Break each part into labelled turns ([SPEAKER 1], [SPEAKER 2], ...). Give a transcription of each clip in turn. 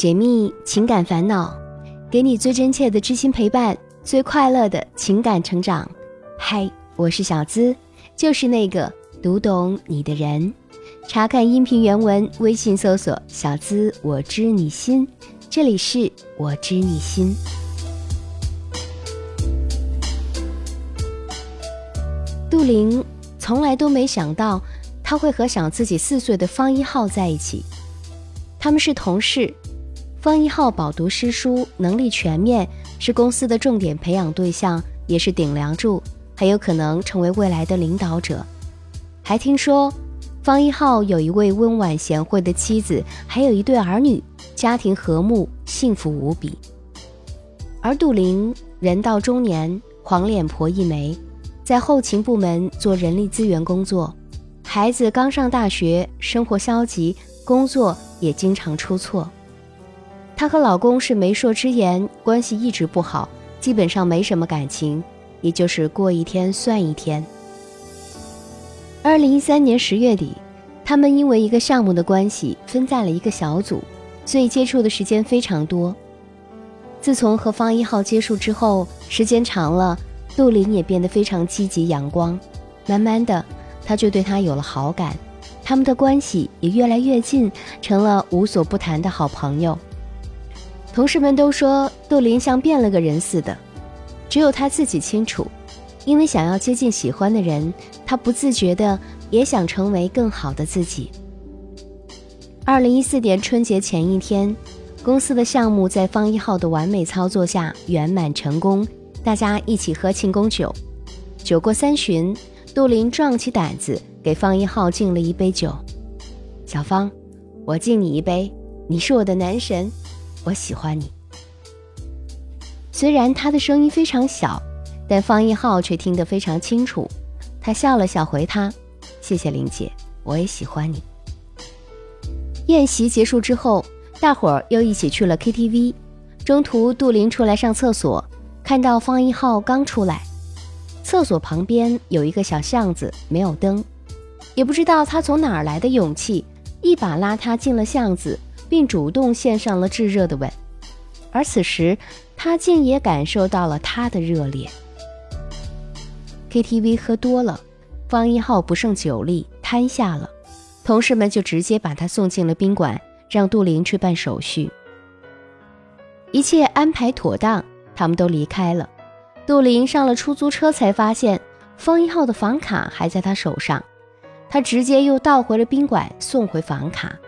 [SPEAKER 1] 解密情感烦恼，给你最真切的知心陪伴，最快乐的情感成长。嗨，我是小资，就是那个读懂你的人。查看音频原文，微信搜索“小资我知你心”，这里是我知你心。杜玲从来都没想到，他会和小自己四岁的方一浩在一起。他们是同事。方一浩饱读诗书，能力全面，是公司的重点培养对象，也是顶梁柱，很有可能成为未来的领导者。还听说，方一浩有一位温婉贤惠的妻子，还有一对儿女，家庭和睦，幸福无比。而杜玲人到中年，黄脸婆一枚，在后勤部门做人力资源工作，孩子刚上大学，生活消极，工作也经常出错。她和老公是媒妁之言，关系一直不好，基本上没什么感情，也就是过一天算一天。二零一三年十月底，他们因为一个项目的关系分在了一个小组，所以接触的时间非常多。自从和方一浩接触之后，时间长了，杜林也变得非常积极阳光，慢慢的，他就对他有了好感，他们的关系也越来越近，成了无所不谈的好朋友。同事们都说杜林像变了个人似的，只有他自己清楚，因为想要接近喜欢的人，他不自觉的也想成为更好的自己。二零一四年春节前一天，公司的项目在方一浩的完美操作下圆满成功，大家一起喝庆功酒。酒过三巡，杜林壮起胆子给方一浩敬了一杯酒：“小方，我敬你一杯，你是我的男神。”我喜欢你。虽然他的声音非常小，但方一浩却听得非常清楚。他笑了笑回他：“谢谢林姐，我也喜欢你。”宴席结束之后，大伙儿又一起去了 KTV。中途，杜林出来上厕所，看到方一浩刚出来。厕所旁边有一个小巷子，没有灯，也不知道他从哪儿来的勇气，一把拉他进了巷子。并主动献上了炙热的吻，而此时他竟也感受到了他的热烈。KTV 喝多了，方一浩不胜酒力瘫下了，同事们就直接把他送进了宾馆，让杜林去办手续。一切安排妥当，他们都离开了。杜林上了出租车，才发现方一浩的房卡还在他手上，他直接又倒回了宾馆，送回房卡。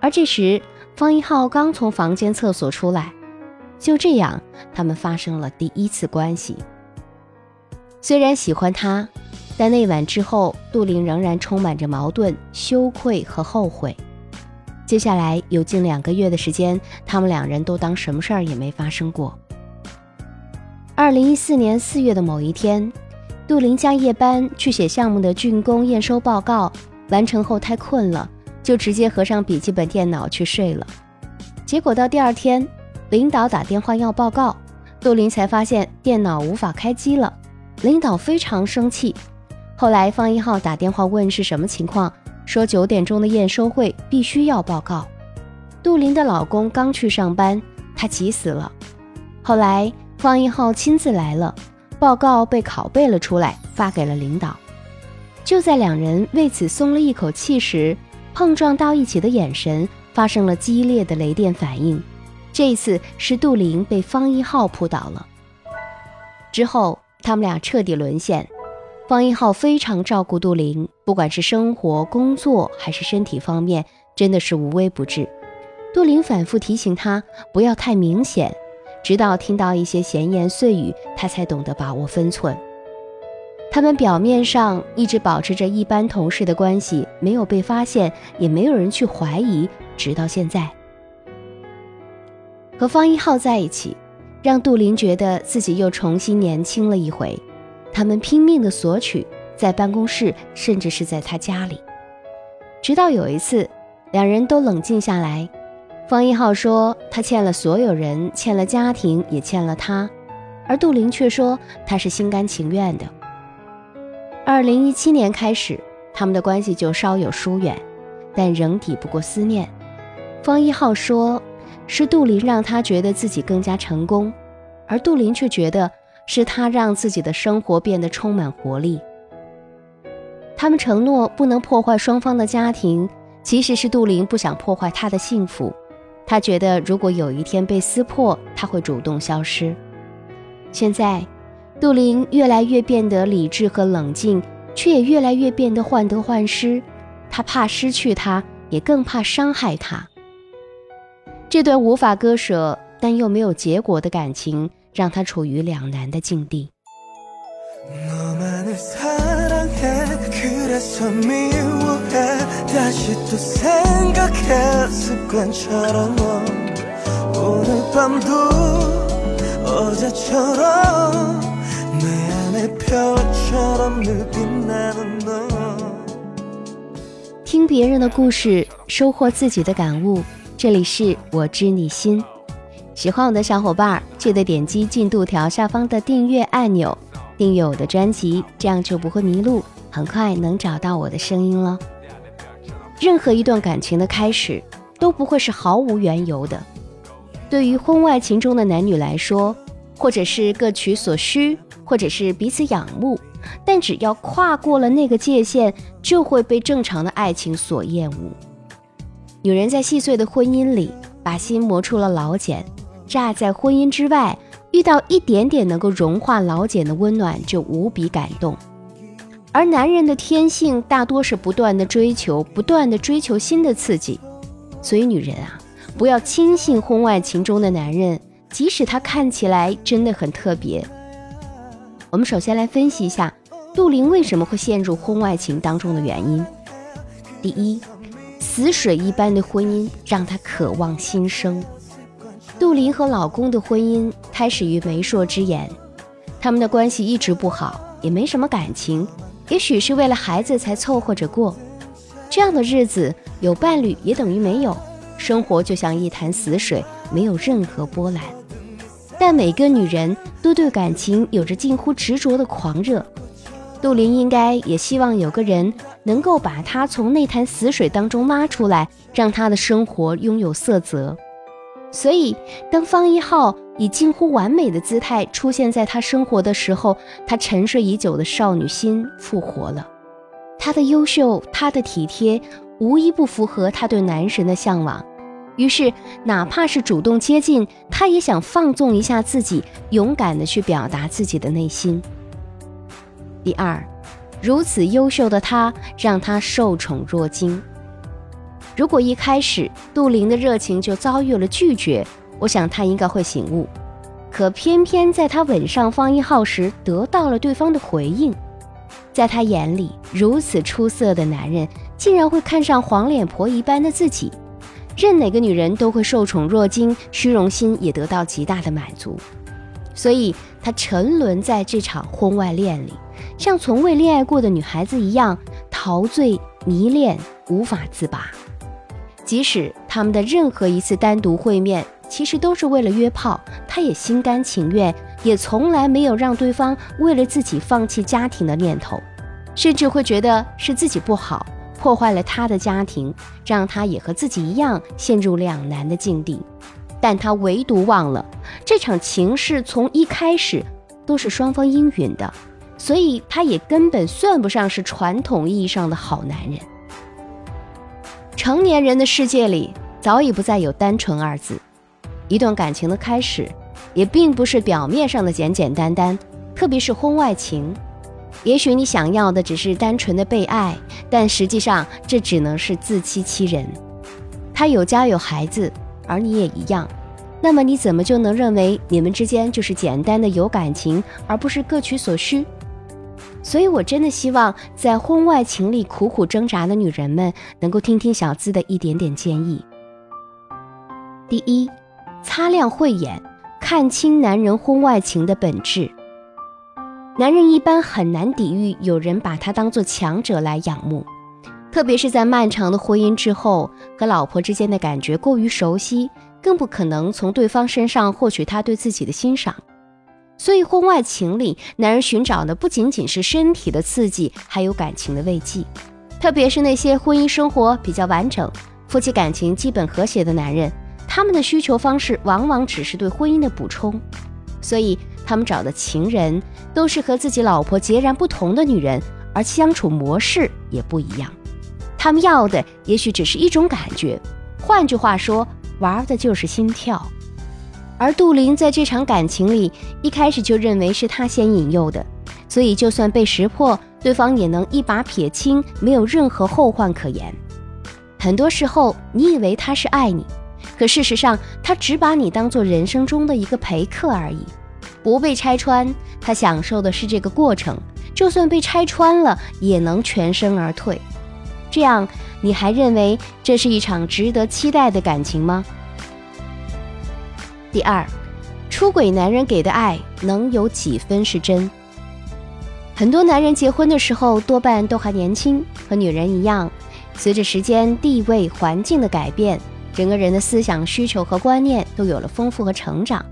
[SPEAKER 1] 而这时，方一浩刚从房间厕所出来，就这样，他们发生了第一次关系。虽然喜欢他，但那晚之后，杜林仍然充满着矛盾、羞愧和后悔。接下来有近两个月的时间，他们两人都当什么事儿也没发生过。二零一四年四月的某一天，杜林加夜班去写项目的竣工验收报告，完成后太困了。就直接合上笔记本电脑去睡了，结果到第二天，领导打电话要报告，杜林才发现电脑无法开机了，领导非常生气。后来方一浩打电话问是什么情况，说九点钟的验收会必须要报告。杜林的老公刚去上班，他急死了。后来方一浩亲自来了，报告被拷贝了出来，发给了领导。就在两人为此松了一口气时，碰撞到一起的眼神发生了激烈的雷电反应，这一次是杜林被方一浩扑倒了。之后他们俩彻底沦陷，方一浩非常照顾杜林，不管是生活、工作还是身体方面，真的是无微不至。杜林反复提醒他不要太明显，直到听到一些闲言碎语，他才懂得把握分寸。他们表面上一直保持着一般同事的关系，没有被发现，也没有人去怀疑，直到现在。和方一浩在一起，让杜林觉得自己又重新年轻了一回。他们拼命的索取，在办公室，甚至是在他家里。直到有一次，两人都冷静下来，方一浩说他欠了所有人，欠了家庭，也欠了他，而杜林却说他是心甘情愿的。二零一七年开始，他们的关系就稍有疏远，但仍抵不过思念。方一浩说：“是杜林让他觉得自己更加成功，而杜林却觉得是他让自己的生活变得充满活力。他们承诺不能破坏双方的家庭，其实是杜林不想破坏他的幸福。他觉得如果有一天被撕破，他会主动消失。现在，杜林越来越变得理智和冷静，却也越来越变得患得患失。他怕失去他，也更怕伤害他。这段无法割舍但又没有结果的感情，让他处于两难的境地。听别人的故事，收获自己的感悟。这里是我知你心，喜欢我的小伙伴记得点击进度条下方的订阅按钮，订阅我的专辑，这样就不会迷路，很快能找到我的声音了。任何一段感情的开始，都不会是毫无缘由的。对于婚外情中的男女来说，或者是各取所需，或者是彼此仰慕，但只要跨过了那个界限，就会被正常的爱情所厌恶。女人在细碎的婚姻里，把心磨出了老茧，乍在婚姻之外，遇到一点点能够融化老茧的温暖，就无比感动。而男人的天性大多是不断的追求，不断的追求新的刺激，所以女人啊。不要轻信婚外情中的男人，即使他看起来真的很特别。我们首先来分析一下杜林为什么会陷入婚外情当中的原因。第一，死水一般的婚姻让他渴望新生。杜林和老公的婚姻开始于媒妁之言，他们的关系一直不好，也没什么感情，也许是为了孩子才凑合着过。这样的日子，有伴侣也等于没有。生活就像一潭死水，没有任何波澜。但每个女人都对感情有着近乎执着的狂热，杜林应该也希望有个人能够把她从那潭死水当中拉出来，让她的生活拥有色泽。所以，当方一浩以近乎完美的姿态出现在他生活的时候，他沉睡已久的少女心复活了。他的优秀，他的体贴。无一不符合他对男神的向往，于是哪怕是主动接近，他也想放纵一下自己，勇敢的去表达自己的内心。第二，如此优秀的他让他受宠若惊。如果一开始杜林的热情就遭遇了拒绝，我想他应该会醒悟。可偏偏在他吻上方一号时，得到了对方的回应。在他眼里，如此出色的男人竟然会看上黄脸婆一般的自己，任哪个女人都会受宠若惊，虚荣心也得到极大的满足。所以，他沉沦在这场婚外恋里，像从未恋爱过的女孩子一样陶醉、迷恋，无法自拔。即使他们的任何一次单独会面，其实都是为了约炮，他也心甘情愿。也从来没有让对方为了自己放弃家庭的念头，甚至会觉得是自己不好，破坏了他的家庭，让他也和自己一样陷入两难的境地。但他唯独忘了，这场情事从一开始都是双方应允的，所以他也根本算不上是传统意义上的好男人。成年人的世界里早已不再有单纯二字，一段感情的开始。也并不是表面上的简简单单，特别是婚外情。也许你想要的只是单纯的被爱，但实际上这只能是自欺欺人。他有家有孩子，而你也一样，那么你怎么就能认为你们之间就是简单的有感情，而不是各取所需？所以，我真的希望在婚外情里苦苦挣扎的女人们，能够听听小资的一点点建议。第一，擦亮慧眼。看清男人婚外情的本质。男人一般很难抵御有人把他当做强者来仰慕，特别是在漫长的婚姻之后，和老婆之间的感觉过于熟悉，更不可能从对方身上获取他对自己的欣赏。所以，婚外情里，男人寻找的不仅仅是身体的刺激，还有感情的慰藉。特别是那些婚姻生活比较完整、夫妻感情基本和谐的男人。他们的需求方式往往只是对婚姻的补充，所以他们找的情人都是和自己老婆截然不同的女人，而相处模式也不一样。他们要的也许只是一种感觉，换句话说，玩的就是心跳。而杜林在这场感情里，一开始就认为是他先引诱的，所以就算被识破，对方也能一把撇清，没有任何后患可言。很多时候，你以为他是爱你，可事实上，他只把你当做人生中的一个陪客而已。不被拆穿，他享受的是这个过程；就算被拆穿了，也能全身而退。这样，你还认为这是一场值得期待的感情吗？第二，出轨男人给的爱能有几分是真？很多男人结婚的时候多半都还年轻，和女人一样，随着时间、地位、环境的改变，整个人的思想需求和观念都有了丰富和成长。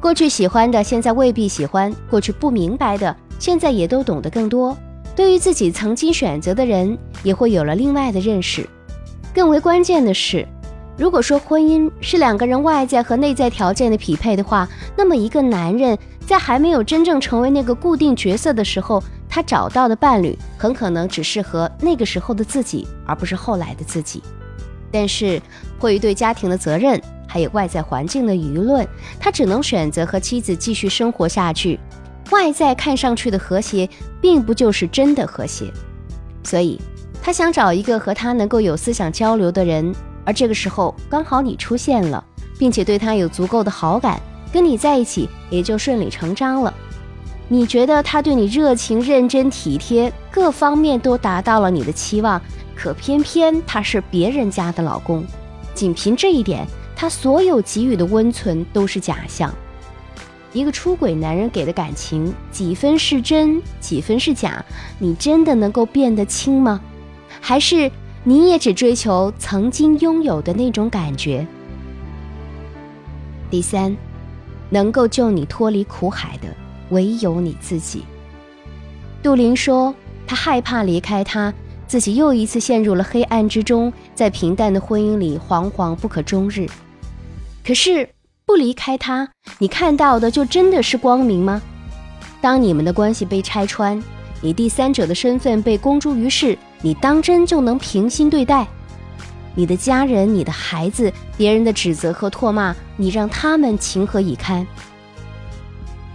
[SPEAKER 1] 过去喜欢的，现在未必喜欢；过去不明白的，现在也都懂得更多。对于自己曾经选择的人，也会有了另外的认识。更为关键的是。如果说婚姻是两个人外在和内在条件的匹配的话，那么一个男人在还没有真正成为那个固定角色的时候，他找到的伴侣很可能只适合那个时候的自己，而不是后来的自己。但是迫于对家庭的责任，还有外在环境的舆论，他只能选择和妻子继续生活下去。外在看上去的和谐，并不就是真的和谐。所以，他想找一个和他能够有思想交流的人。而这个时候刚好你出现了，并且对他有足够的好感，跟你在一起也就顺理成章了。你觉得他对你热情、认真、体贴，各方面都达到了你的期望，可偏偏他是别人家的老公，仅凭这一点，他所有给予的温存都是假象。一个出轨男人给的感情，几分是真，几分是假？你真的能够辨得清吗？还是？你也只追求曾经拥有的那种感觉。第三，能够救你脱离苦海的唯有你自己。杜林说，他害怕离开他，自己又一次陷入了黑暗之中，在平淡的婚姻里惶惶不可终日。可是不离开他，你看到的就真的是光明吗？当你们的关系被拆穿，你第三者的身份被公诸于世。你当真就能平心对待你的家人、你的孩子？别人的指责和唾骂，你让他们情何以堪？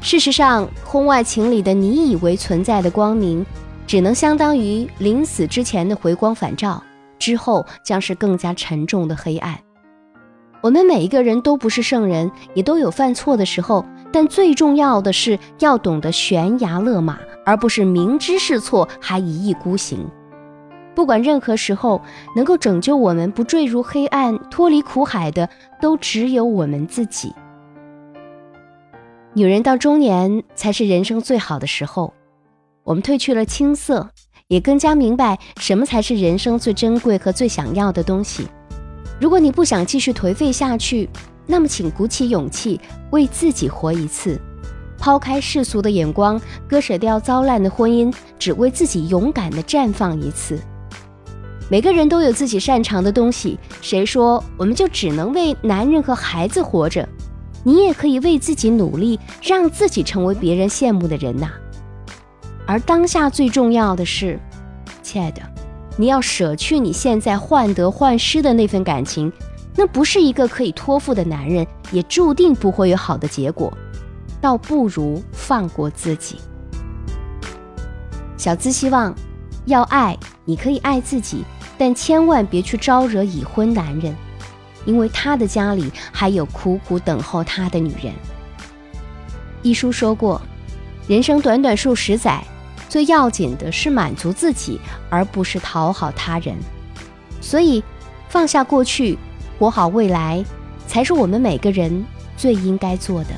[SPEAKER 1] 事实上，婚外情里的你以为存在的光明，只能相当于临死之前的回光返照，之后将是更加沉重的黑暗。我们每一个人都不是圣人，也都有犯错的时候，但最重要的是要懂得悬崖勒马，而不是明知是错还一意孤行。不管任何时候，能够拯救我们不坠入黑暗、脱离苦海的，都只有我们自己。女人到中年才是人生最好的时候，我们褪去了青涩，也更加明白什么才是人生最珍贵和最想要的东西。如果你不想继续颓废下去，那么请鼓起勇气，为自己活一次，抛开世俗的眼光，割舍掉糟烂的婚姻，只为自己勇敢地绽放一次。每个人都有自己擅长的东西，谁说我们就只能为男人和孩子活着？你也可以为自己努力，让自己成为别人羡慕的人呐。而当下最重要的是，亲爱的，你要舍去你现在患得患失的那份感情，那不是一个可以托付的男人，也注定不会有好的结果，倒不如放过自己。小资希望。要爱，你可以爱自己，但千万别去招惹已婚男人，因为他的家里还有苦苦等候他的女人。一书说过，人生短短数十载，最要紧的是满足自己，而不是讨好他人。所以，放下过去，活好未来，才是我们每个人最应该做的。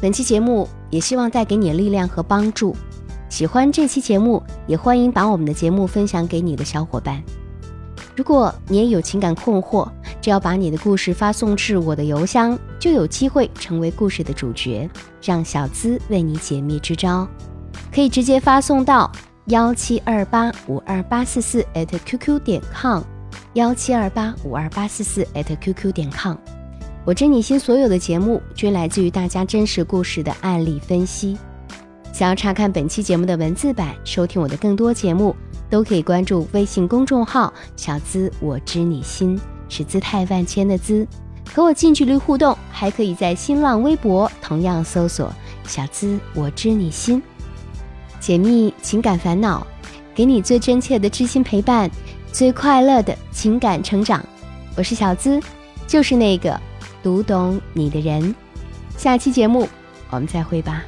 [SPEAKER 1] 本期节目也希望带给你力量和帮助。喜欢这期节目，也欢迎把我们的节目分享给你的小伙伴。如果你也有情感困惑，只要把你的故事发送至我的邮箱，就有机会成为故事的主角，让小资为你解密支招。可以直接发送到幺七二八五二八四四 at qq 点 com，幺七二八五二八四四 @QQ 点 com。我知你心所有的节目均来自于大家真实故事的案例分析。想要查看本期节目的文字版，收听我的更多节目，都可以关注微信公众号“小资我知你心”，是姿态万千的“资”，和我近距离互动。还可以在新浪微博同样搜索“小资我知你心”，解密情感烦恼，给你最真切的知心陪伴，最快乐的情感成长。我是小资，就是那个读懂你的人。下期节目我们再会吧。